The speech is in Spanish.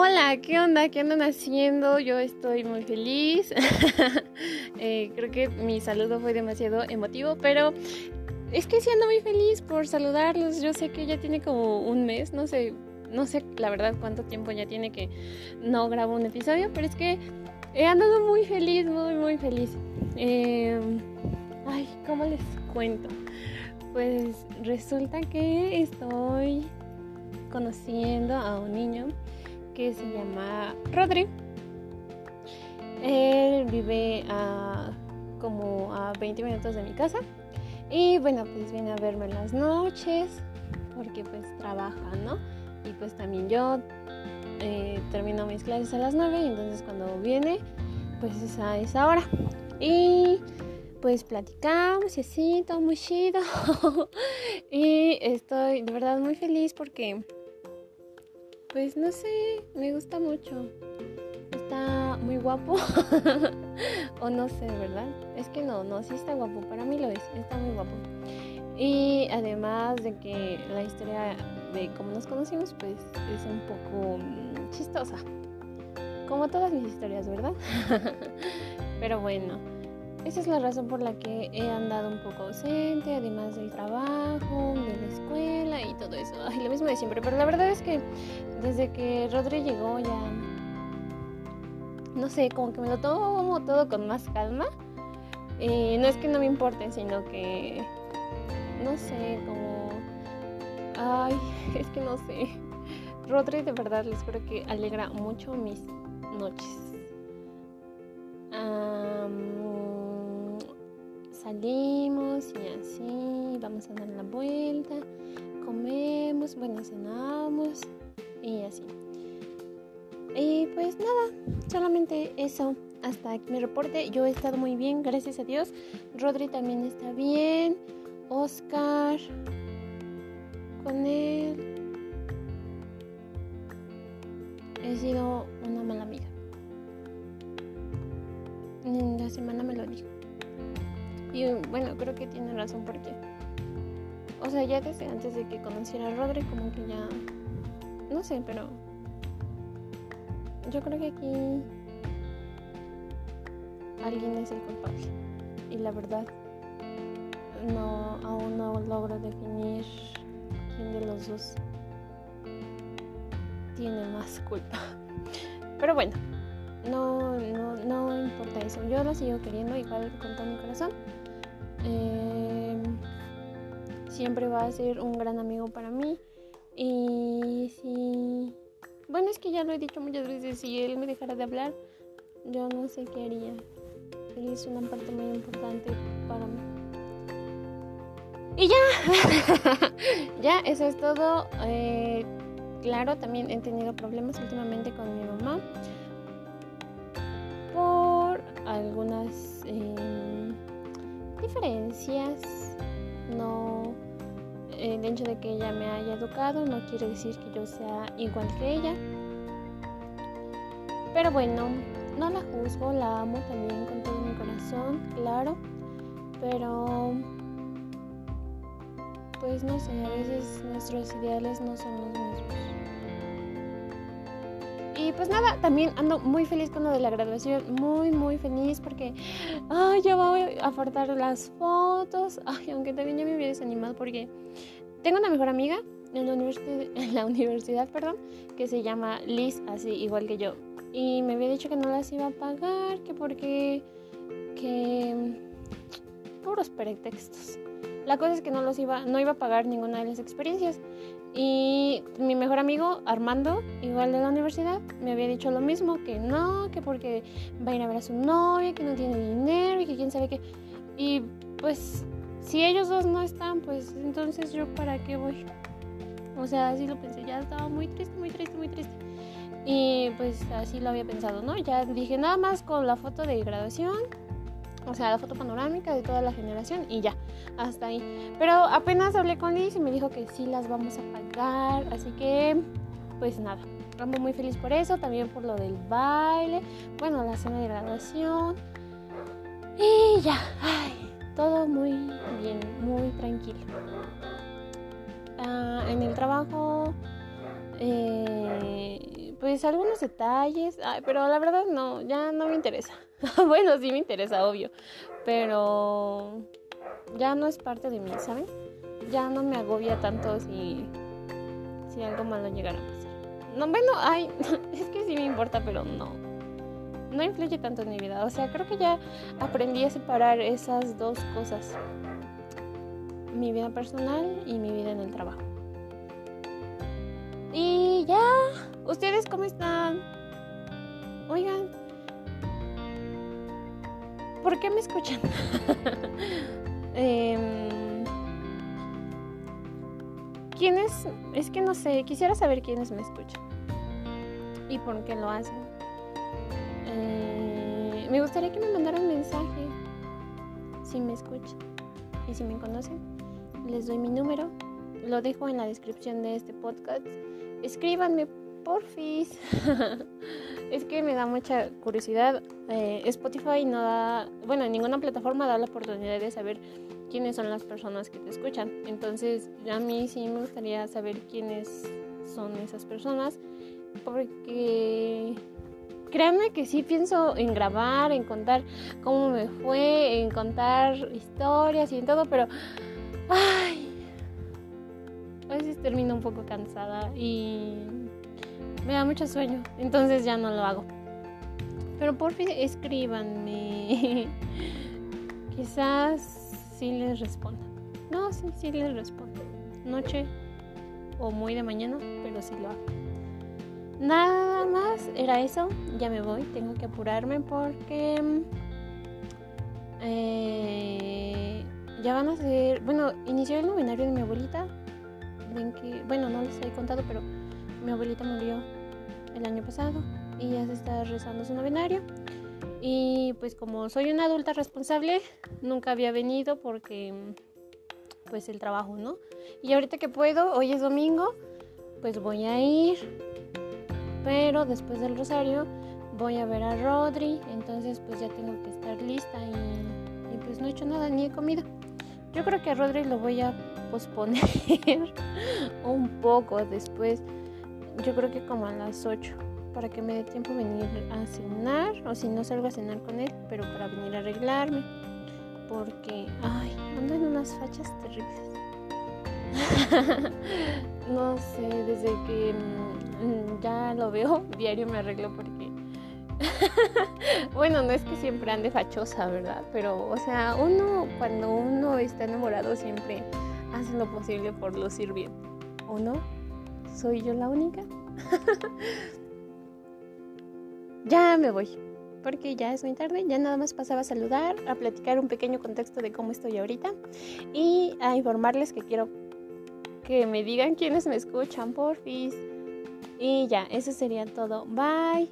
Hola, ¿qué onda? ¿Qué andan haciendo? Yo estoy muy feliz. Eh, creo que mi saludo fue demasiado emotivo, pero es que sí ando muy feliz por saludarlos. Yo sé que ya tiene como un mes, no sé, no sé la verdad cuánto tiempo ya tiene que no grabo un episodio, pero es que he andado muy feliz, muy, muy feliz. Eh, ay, ¿cómo les cuento? Pues resulta que estoy conociendo a un niño que se llama Rodri. Él vive a como a 20 minutos de mi casa. Y bueno, pues viene a verme en las noches porque pues trabaja, ¿no? Y pues también yo eh, termino mis clases a las 9 y entonces cuando viene pues es a esa hora. Y pues platicamos y así, todo muy chido. y estoy de verdad muy feliz porque pues no sé, me gusta mucho. Está muy guapo. o no sé, ¿verdad? Es que no, no, sí está guapo. Para mí lo es, está muy guapo. Y además de que la historia de cómo nos conocimos, pues es un poco mm, chistosa. Como todas mis historias, ¿verdad? Pero bueno. Esa es la razón por la que he andado un poco ausente, además del trabajo, de la escuela y todo eso. Ay, lo mismo de siempre, pero la verdad es que desde que Rodri llegó ya, no sé, como que me lo tomo todo con más calma. Y no es que no me importe, sino que, no sé, como, ay, es que no sé. Rodri de verdad les juro que alegra mucho mis noches. Salimos y así, vamos a dar la vuelta, comemos, bueno, cenamos y así. Y pues nada, solamente eso. Hasta aquí mi reporte. Yo he estado muy bien, gracias a Dios. Rodri también está bien. Oscar. Con él. He sido una mala amiga. La semana me lo dijo. Y bueno, creo que tiene razón porque, o sea, ya desde antes de que conociera a Rodri, como que ya, no sé, pero yo creo que aquí alguien es el culpable. Y la verdad, no, aún no logro definir quién de los dos tiene más culpa. Pero bueno, no, no, no. Yo lo sigo queriendo igual con todo mi corazón. Eh, siempre va a ser un gran amigo para mí. Y si... Bueno, es que ya lo he dicho muchas veces, si él me dejara de hablar, yo no sé qué haría. Él es una parte muy importante para mí. Y ya, ya, eso es todo. Eh, claro, también he tenido problemas últimamente con mi mamá algunas... Eh, diferencias. No, el hecho de que ella me haya educado no quiere decir que yo sea igual que ella. Pero bueno, no la juzgo, la amo también con todo mi corazón, claro. Pero, pues no sé, a veces nuestros ideales no son los mismos. Y pues nada, también ando muy feliz con lo de la graduación, muy, muy feliz porque ay, ya voy a faltar las fotos. Ay, aunque también ya me había desanimado porque tengo una mejor amiga en la, universidad, en la universidad perdón, que se llama Liz, así igual que yo. Y me había dicho que no las iba a pagar, que porque... que... puros pretextos. La cosa es que no los iba, no iba a pagar ninguna de las experiencias. Y mi mejor amigo, Armando, igual de la universidad, me había dicho lo mismo, que no, que porque va a ir a ver a su novia, que no tiene dinero y que quién sabe qué. Y pues si ellos dos no están, pues entonces yo para qué voy. O sea, así lo pensé, ya estaba muy triste, muy triste, muy triste. Y pues así lo había pensado, ¿no? Ya dije nada más con la foto de graduación, o sea, la foto panorámica de toda la generación y ya, hasta ahí. Pero apenas hablé con Liz y me dijo que sí las vamos a pagar, así que pues nada, ando muy feliz por eso, también por lo del baile, bueno, la cena de graduación y ya, ay, todo muy bien, muy tranquilo. Ah, en el trabajo, eh, pues algunos detalles, pero la verdad no, ya no me interesa. bueno, sí me interesa, obvio, pero ya no es parte de mí, ¿saben? Ya no me agobia tanto si, si algo malo llegara a pasar. No, bueno, ay, es que sí me importa, pero no. No influye tanto en mi vida. O sea, creo que ya aprendí a separar esas dos cosas. Mi vida personal y mi vida en el trabajo. Y ya, ¿ustedes cómo están? Oigan, ¿por qué me escuchan? eh, ¿Quiénes? Es que no sé, quisiera saber quiénes me escuchan y por qué lo hacen. Eh, me gustaría que me mandaran un mensaje si me escuchan y si me conocen. Les doy mi número, lo dejo en la descripción de este podcast. Escríbanme, porfis. es que me da mucha curiosidad. Eh, Spotify no da, bueno, en ninguna plataforma da la oportunidad de saber quiénes son las personas que te escuchan. Entonces, a mí sí me gustaría saber quiénes son esas personas, porque créanme que sí pienso en grabar, en contar cómo me fue, en contar historias y en todo, pero ay, a veces termino un poco cansada y me da mucho sueño, entonces ya no lo hago. Pero por fin escríbanme. Quizás sí les responda. No, sí, sí les respondo. Noche o muy de mañana, pero sí lo hago. Nada más, era eso. Ya me voy, tengo que apurarme porque eh, ya van a ser. Bueno, inició el novenario de mi abuelita. Bueno, no les he contado, pero mi abuelita murió el año pasado y ya se está rezando su novenario. Y pues como soy una adulta responsable, nunca había venido porque pues el trabajo, ¿no? Y ahorita que puedo, hoy es domingo, pues voy a ir. Pero después del rosario voy a ver a Rodri, entonces pues ya tengo que estar lista y, pues no he hecho nada ni he comido. Yo creo que a Rodri lo voy a posponer un poco después. Yo creo que como a las 8 para que me dé tiempo venir a cenar o si no salgo a cenar con él, pero para venir a arreglarme. Porque, ay, ando en unas fachas terribles. no sé, desde que mm, ya lo veo, diario me arreglo porque... bueno, no es que siempre ande fachosa, ¿verdad? Pero, o sea, uno, cuando uno está enamorado, siempre hace lo posible por lucir bien. ¿O no? ¿Soy yo la única? ya me voy, porque ya es muy tarde, ya nada más pasaba a saludar, a platicar un pequeño contexto de cómo estoy ahorita y a informarles que quiero que me digan quiénes me escuchan, porfis. Y ya, eso sería todo. Bye.